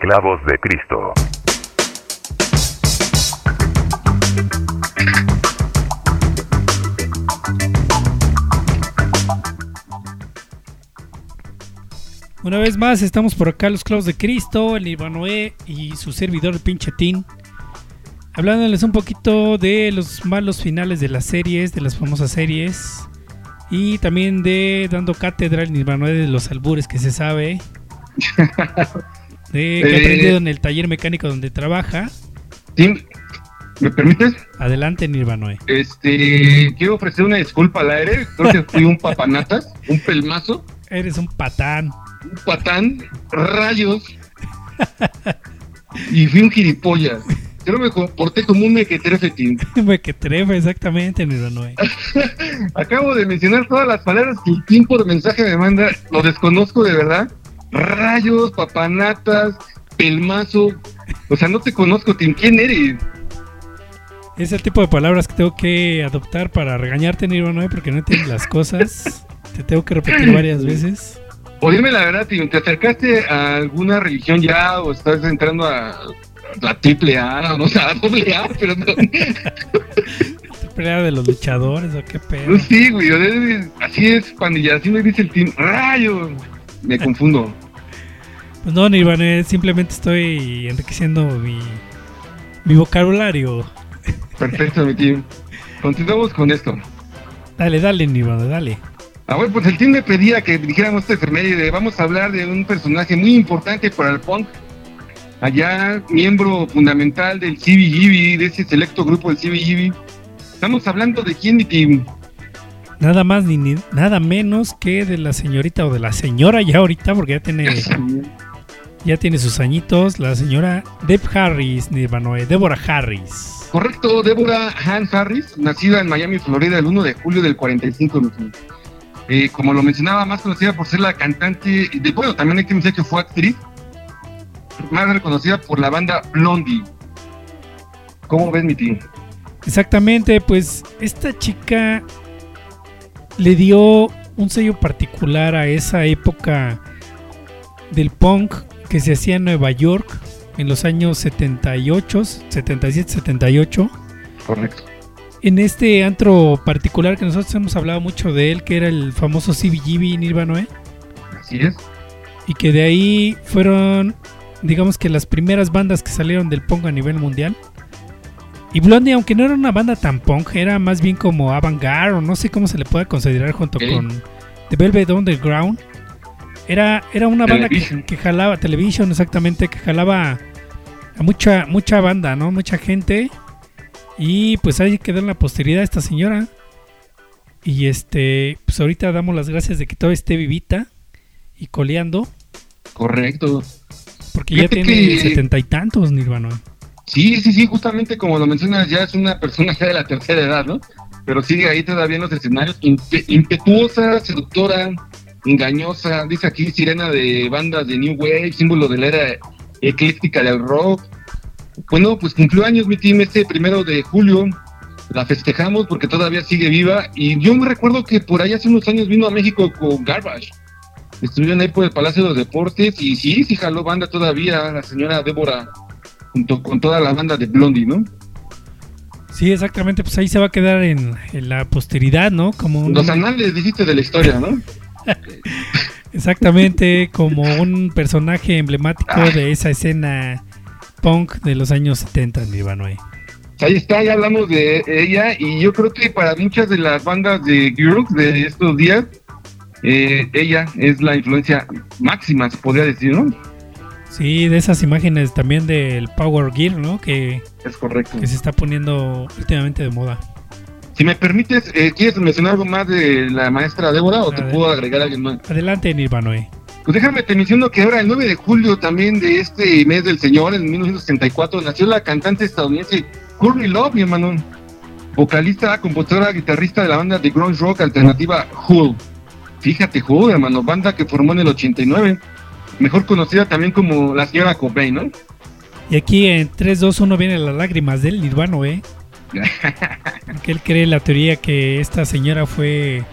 Clavos de Cristo. Una vez más, estamos por acá, los clavos de Cristo, el Ivanoé y su servidor, el pinche Tin. Hablándoles un poquito de los malos finales de las series, de las famosas series. Y también de dando cátedra al Ivanoé de los albures que se sabe. De que ha Eh. aprendido en el taller mecánico donde trabaja. Tim, ¿me permites? Adelante, Nirvanoe. Este, quiero ofrecer una disculpa al aire. Creo que fui un papanatas, un pelmazo, Eres un patán. un patán, rayos. Y fui un gilipollas. Que me comporté como un mequetrefe, Tim. Me que trefa, exactamente, Nirvanoe. Acabo de mencionar todas las palabras que el Tim por mensaje me manda. Lo desconozco de verdad. Rayos, papanatas, pelmazo. O sea, no te conozco, Tim. ¿Quién eres? Es el tipo de palabras que tengo que adoptar para regañarte, Nirvanoe, porque no entiendes las cosas. Te tengo que repetir varias veces. O dime la verdad, Tim, ¿te acercaste a alguna religión ya o estás entrando a la triple A, o no sé, a la doble A, pero no, ¿Te pelea de los luchadores o qué pedo? no sí, güey, o sea, así es, pandilla, así me dice el Tim, rayo, me confundo. Pues no, Nirvanoe, simplemente estoy enriqueciendo mi, mi vocabulario. Perfecto, mi Tim. Continuamos con esto. Dale, dale, Nirvanoe, dale. Ah, bueno, pues el team me pedía que dijéramos esta efeméride. Vamos a hablar de un personaje muy importante para el punk. Allá, miembro fundamental del CBGB, de ese selecto grupo del CBGB. Estamos hablando de quién, mi team. Nada más ni, ni- nada menos que de la señorita o de la señora ya ahorita, porque ya tiene, ya tiene sus añitos, la señora Deb Harris, Nirvanoe, Deborah Harris. Correcto, Débora Han Harris, nacida en Miami, Florida, el 1 de julio del 45. mi team. Eh, como lo mencionaba, más conocida por ser la cantante, de, bueno, también hay que mencionar que fue actriz, más reconocida por la banda Blondie. ¿Cómo ves, mi team? Exactamente, pues esta chica le dio un sello particular a esa época del punk que se hacía en Nueva York en los años 78, 77, 78. Correcto. En este antro particular que nosotros hemos hablado mucho de él, que era el famoso CBGB Nirvanoe, Así es. y que de ahí fueron, digamos que las primeras bandas que salieron del punk a nivel mundial. Y Blondie, aunque no era una banda tan punk, era más bien como avant-garde, o no sé cómo se le puede considerar junto con The Velvet Underground. Era, era una banda que, que jalaba, Television exactamente, que jalaba a mucha, mucha banda, ¿no? Mucha gente. Y pues ahí quedó en la posteridad esta señora. Y este, pues ahorita damos las gracias de que todavía esté vivita y coleando. Correcto. Porque ya tiene que- setenta y tantos, Nirvana. Sí, sí, sí, justamente como lo mencionas, ya es una persona ya de la tercera edad, ¿no? Pero sigue ahí todavía en los escenarios, impe- impetuosa, seductora, engañosa, dice aquí sirena de bandas de New Wave, símbolo de la era ecléctica del rock. Bueno, pues cumplió años mi team este primero de julio, la festejamos porque todavía sigue viva y yo me recuerdo que por ahí hace unos años vino a México con Garbage. Estuvieron ahí por el Palacio de los Deportes y sí, sí jaló banda todavía la señora Débora junto con toda la banda de Blondie, ¿no? Sí, exactamente, pues ahí se va a quedar en, en la posteridad, ¿no? Como un, Los anales dijiste de la historia, ¿no? exactamente como un personaje emblemático de esa escena punk de los años 70, Nirvana. Ahí está, ya hablamos de ella y yo creo que para muchas de las bandas de girls de estos días, eh, ella es la influencia máxima, se podría decir, ¿no? Sí, de esas imágenes también del Power Gear, ¿no? Que, Es correcto. que se está poniendo últimamente de moda. Si me permites, eh, ¿quieres mencionar algo más de la maestra Débora o te puedo agregar alguien más? Adelante, Nirvana. Pues déjame te menciono que ahora el 9 de julio también de este mes del Señor, en 1964, nació la cantante estadounidense Courtney Love, mi hermano. Vocalista, compositora, guitarrista de la banda de grunge rock alternativa Hull. Fíjate, Hull, hermano, banda que formó en el 89. Mejor conocida también como la señora Cobain, ¿no? Y aquí en 3, 2, 1 vienen las lágrimas del Nirvana, ¿eh? que él cree la teoría que esta señora fue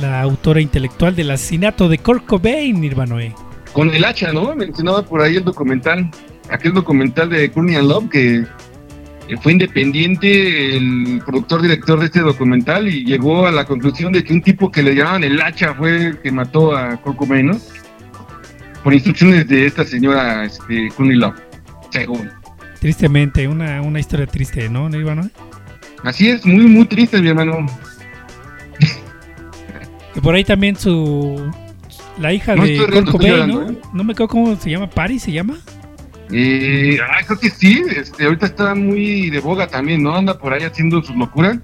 la autora intelectual del asesinato de Kurt Cobain, Nirvana. ¿eh? con el hacha, ¿no? Mencionaba por ahí el documental, aquel documental de Courtney and Love que fue independiente el productor director de este documental y llegó a la conclusión de que un tipo que le llamaban el hacha fue el que mató a Kurt Cobain, ¿no? Por instrucciones de esta señora este, Love, según. Tristemente, una, una historia triste, ¿no, Nirvana? Así es, muy, muy triste, mi hermano. Que por ahí también su. La hija No de Kurt riendo, estoy Cobain, ¿no? ¿eh? No me acuerdo cómo se llama. ¿Paris se llama? Eh, ah, creo que sí, este, ahorita está muy de boga también, ¿no? Anda por ahí haciendo sus locuras.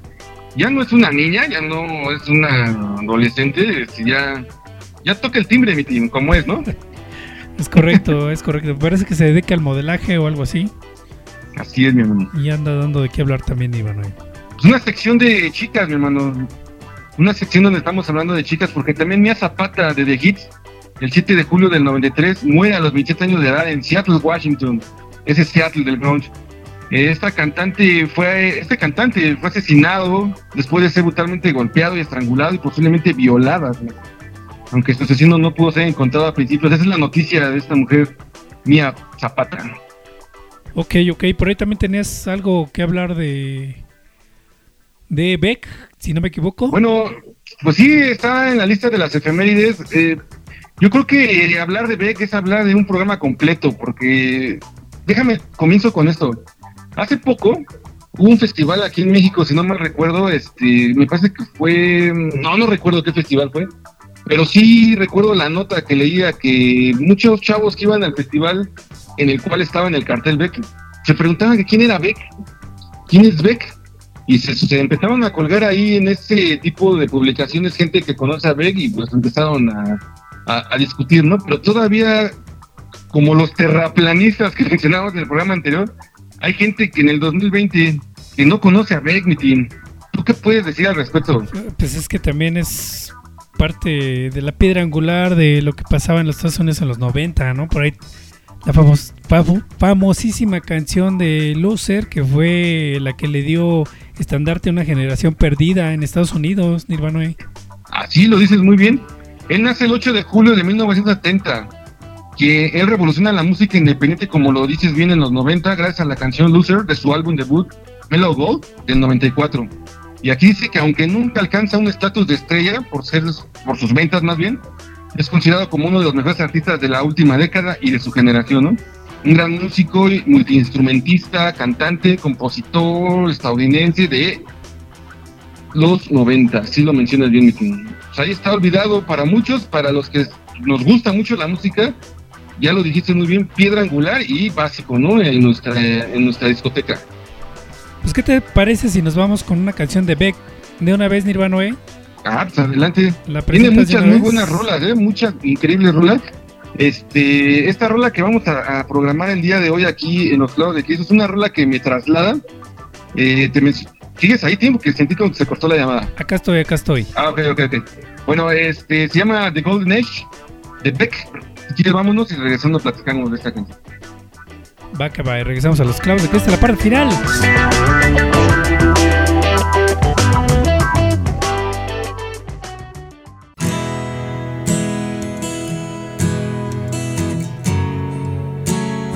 Ya no es una niña, ya no es una adolescente, este, ya, ya toca el timbre, mi team, como es, ¿no? Es correcto, es correcto. Parece que se dedica al modelaje o algo así. Así es, mi hermano. Y anda dando de qué hablar también, Iván. ¿eh? Pues una sección de chicas, mi hermano. Una sección donde estamos hablando de chicas, porque también Mia Zapata de The Hits, el 7 de julio del 93, muere a los 27 años de edad en Seattle, Washington. Ese Seattle del. Eh, Esta cantante fue, este cantante fue asesinado después de ser brutalmente golpeado y estrangulado y posiblemente violada. ¿no? Aunque su asesino no pudo ser encontrado a principios. Esa es la noticia de esta mujer, Mia Zapata. Ok, ok. Por ahí también tenías algo que hablar de. De Beck, si no me equivoco. Bueno, pues sí, está en la lista de las efemérides. Eh, yo creo que hablar de Beck es hablar de un programa completo, porque déjame, comienzo con esto. Hace poco hubo un festival aquí en México, si no mal recuerdo, este, me parece que fue, no, no recuerdo qué festival fue, pero sí recuerdo la nota que leía que muchos chavos que iban al festival en el cual estaba en el cartel Beck, se preguntaban que quién era Beck, quién es Beck, y se, se empezaron a colgar ahí en ese tipo de publicaciones gente que conoce a Beck y pues empezaron a, a- discutir, ¿no? Pero todavía, como los terraplanistas que mencionábamos en el programa anterior, hay gente que en el 2020 que no conoce a Beck, mi team. ¿Tú qué puedes decir al respecto? Pues es que también es parte de la piedra angular de lo que pasaba en los Estados Unidos en los 90, ¿no? Por ahí la famos- famo- famosísima canción de Loser, que fue la que le dio estandarte a una generación perdida en Estados Unidos, Nirvana. ¿eh? Así lo dices muy bien. Él nace el 8 de julio de 1970, que él revoluciona la música independiente, como lo dices bien, en los 90, gracias a la canción Loser de su álbum debut Mellow Gold del 94. Y aquí dice que aunque nunca alcanza un estatus de estrella, por, ser, por sus ventas más bien, es considerado como uno de los mejores artistas de la última década y de su generación, ¿no? Un gran músico, y multiinstrumentista, cantante, compositor estadounidense de los 90, así lo mencionas bien, mi Tim. Pues ahí está olvidado para muchos, para los que nos gusta mucho la música, ya lo dijiste muy bien, piedra angular y básico, ¿no? En nuestra, en nuestra discoteca. Pues, ¿qué te parece si nos vamos con una canción de Beck de una vez, Nirvana? ¿eh? Ah, pues adelante. La Tiene muchas muy buenas rolas, ¿eh? Muchas increíbles rolas. Este, esta rola que vamos a, a programar el día de hoy aquí en los clavos de Cristo es una rola que me traslada. Eh, te ¿Sigues ahí, tiempo? Que sentí como que se cortó la llamada. Acá estoy, acá estoy. Ah, ok, ok, ok. Bueno, este, se llama The Golden Age de Beck. Si quieres, vámonos y regresando platicamos de esta canción. Va que va, y regresamos a los clavos de Cristo, la parte final.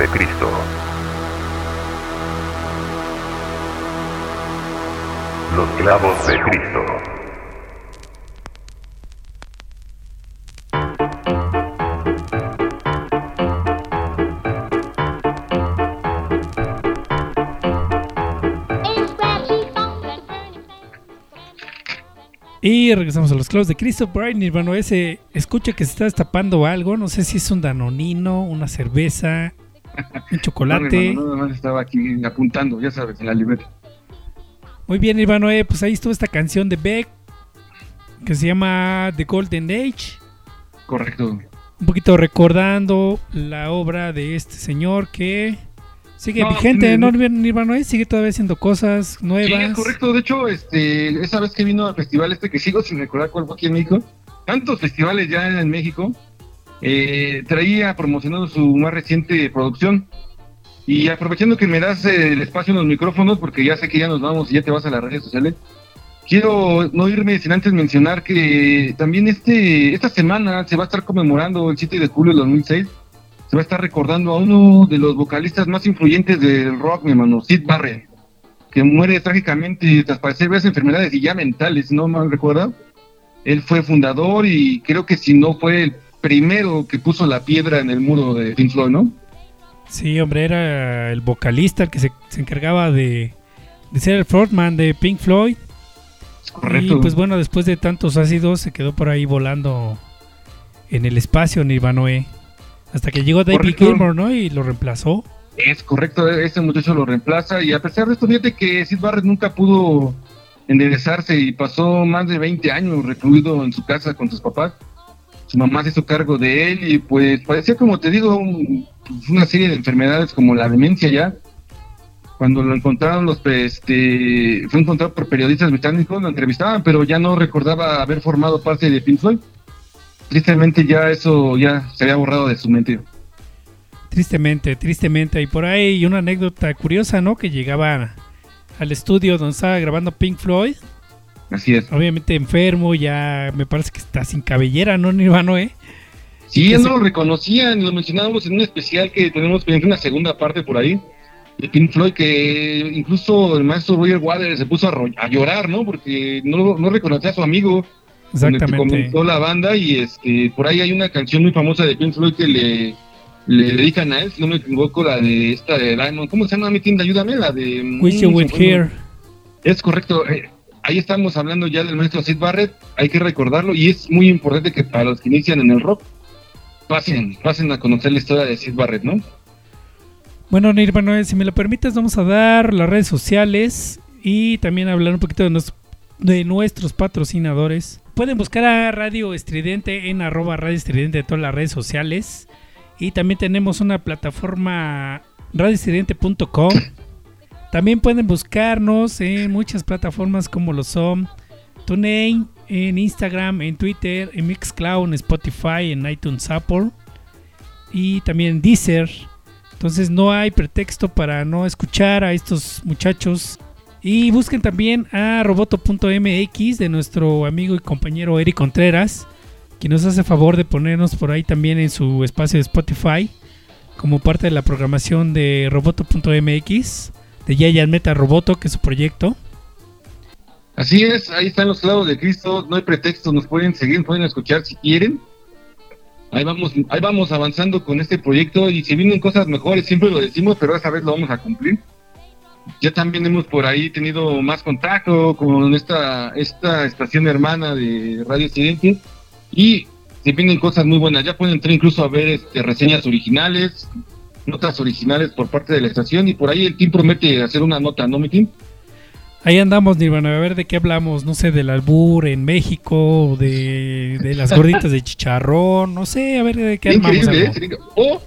De Cristo. Los clavos de Cristo. Y regresamos a los clavos de Cristo. Por ahí, Nirvano ese escucha que se está destapando algo. No sé si es un danonino, una cerveza, un chocolate. No, nada más estaba aquí apuntando, ya sabes, en la libreta. Muy bien, Nirvano, eh, pues ahí estuvo esta canción de Beck que se llama The Golden Age. Correcto. Un poquito recordando la obra de este señor que sigue No, vigente, no. Nirvano eh, sigue todavía haciendo cosas Sí, nuevas. es correcto. De hecho, este, esa vez que vino al festival este que sigo sin recordar cuál fue aquí en México, tantos festivales ya en México, eh, traía promocionando su más reciente producción. Y aprovechando que me das eh, el espacio en los micrófonos, porque ya sé que ya nos vamos y ya te vas a las redes sociales, quiero no irme sin antes mencionar que también este esta semana se va a estar conmemorando el 7 de julio de 2006. Se va a estar recordando a uno de los vocalistas más influyentes del rock, mi hermano, Sid Barrett que muere trágicamente tras padecer varias enfermedades y ya mentales, no mal recuerdo. Él fue fundador y creo que si no fue el primero que puso la piedra en el muro de Pink Floyd, ¿no? Sí, hombre, era el vocalista el que se, se encargaba de, de ser el frontman de Pink Floyd. Correcto. Y pues bueno, después de tantos ácidos se quedó por ahí volando en el espacio Nirvanoe. Hasta que llegó David. Gilmour, ¿no? Y lo reemplazó. Es correcto, este muchacho lo reemplaza y a pesar de esto, fíjate que Sid Barrett nunca pudo enderezarse y pasó más de 20 años recluido en su casa con sus papás. Su mamá se hizo cargo de él y pues parecía, como te digo, un- una serie de enfermedades como la demencia ya. Cuando lo encontraron, los este, fue encontrado por periodistas británicos, lo entrevistaban, pero ya no recordaba haber formado parte de Pink Floyd. Tristemente ya eso ya se había borrado de su mente. Tristemente, tristemente. Y por ahí una anécdota curiosa, ¿no? Que llegaba al estudio donde estaba grabando Pink Floyd. Así es. Obviamente enfermo, ya me parece que está sin cabellera, ¿no, Nirvanoe? Sí, que él se- no lo reconocían, lo mencionábamos en un especial que tenemos pendiente una segunda parte por ahí de Pink Floyd, que incluso el maestro Roger Waters se puso a, a llorar, ¿no? Porque no, no reconocía a su amigo con el que Exactamente. comenzó la banda y este por ahí hay una canción muy famosa de Pink Floyd que le le dedican a él, si no me equivoco, la de esta de Diamond. ¿Cómo se llama mi tienda? Ayúdame, la de. mm, Wish You Were Here. Es correcto. eh, ahí estamos hablando ya del maestro Sid Barrett. Hay que recordarlo y es muy importante que para los que inician en el rock pasen, pasen a conocer la historia de Sid Barrett, ¿no? Bueno, Nirvana, si me lo permites, vamos a dar las redes sociales y también hablar un poquito de nuestros patrocinadores. Pueden buscar a Radio Estridente en arroba Radio Estridente de todas las redes sociales. Y también tenemos una plataforma radioestridente.com. También pueden buscarnos en muchas plataformas como lo son TuneIn, en Instagram, en Twitter, en Mixcloud, en Spotify, en iTunes Apple y también Deezer. Entonces no hay pretexto para no escuchar a estos muchachos. Y busquen también a roboto.mx de nuestro amigo y compañero Eric Contreras, quien nos hace favor de ponernos por ahí también en su espacio de Spotify, como parte de la programación de roboto.mx, de Yayan Meta Roboto, que es su proyecto. Así es, ahí están los clavos de Cristo, no hay pretexto, nos pueden seguir, pueden escuchar si quieren. Ahí vamos, ahí vamos avanzando con este proyecto y si vienen cosas mejores, siempre lo decimos, pero esta vez lo vamos a cumplir. Ya también hemos por ahí tenido más contacto con esta, esta estación hermana de Radio Occidente y se vienen cosas muy buenas. Ya pueden entrar incluso a ver este, reseñas originales, notas originales por parte de la estación y por ahí el team promete hacer una nota, ¿no, mi team? Ahí andamos, Nirvana, a ver de qué hablamos, no sé, del albur en México, de, de las gorditas de chicharrón, no sé, a ver de qué armamos Increíble. ¿eh? Sería- O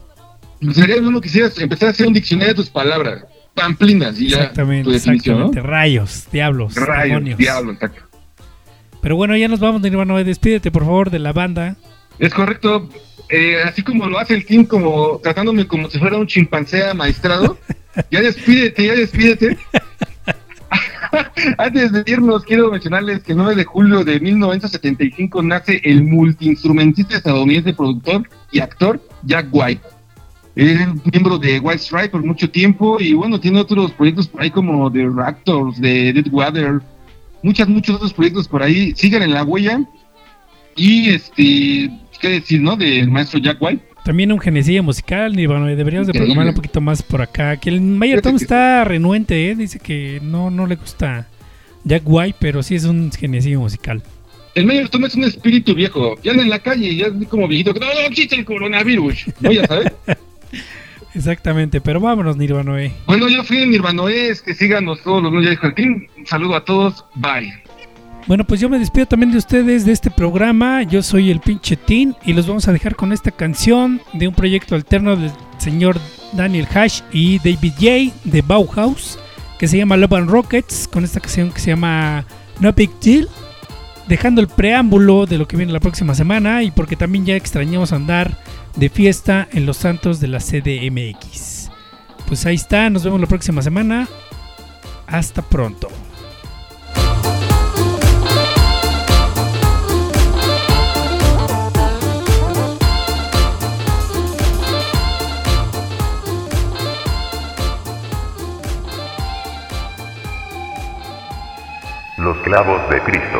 sería bueno que quisieras empezar a hacer un diccionario de tus palabras, pamplinas y ya Exactamente, tu definición, exactamente. Rayos, diablos. Rayos, demonios. diablo, exacto. Pero bueno, ya nos vamos, Nirvana. Despídete, por favor, de la banda. Es correcto. Eh, así como lo hace el team, como tratándome como si fuera un chimpancé maestrado. ya despídete, ya despídete. Antes de irnos, quiero mencionarles que el 9 de julio de 1975 nace el multiinstrumentista estadounidense, productor y actor Jack White. Es miembro de White Stripe por mucho tiempo y bueno, tiene otros proyectos por ahí como The Raptors, de Deadwater, muchas, muchos otros proyectos por ahí. Sigan en la huella y este, qué decir, ¿no? Del maestro Jack White. También un genecillo musical, Nirvana. Deberíamos de programarlo un poquito más por acá. Que el Mayor Tom que está renuente, ¿eh? Dice que no, no le gusta Jack White, pero sí es un genecillo musical. El Mayor Tom es un espíritu viejo, ya anda en la calle, ya es como viejito, que no, no existe el coronavirus, ¿no? Ya sabes. Exactamente, pero vámonos, Nirvana. eh. bueno, yo fui en Nirvanoes, que síganos todos los lunes, team. Un saludo a todos, bye. Bueno, pues yo me despido también de ustedes de este programa. Yo soy el pinche Tin y los vamos a dejar con esta canción de un proyecto alterno del señor Daniel Hash y David J. de Bauhaus que se llama Love and Rockets con esta canción que se llama No Big Deal. Dejando el preámbulo de lo que viene la próxima semana y porque también ya extrañamos andar de fiesta en los santos de la CDMX. Pues ahí está, nos vemos la próxima semana. Hasta pronto. Los clavos de Cristo.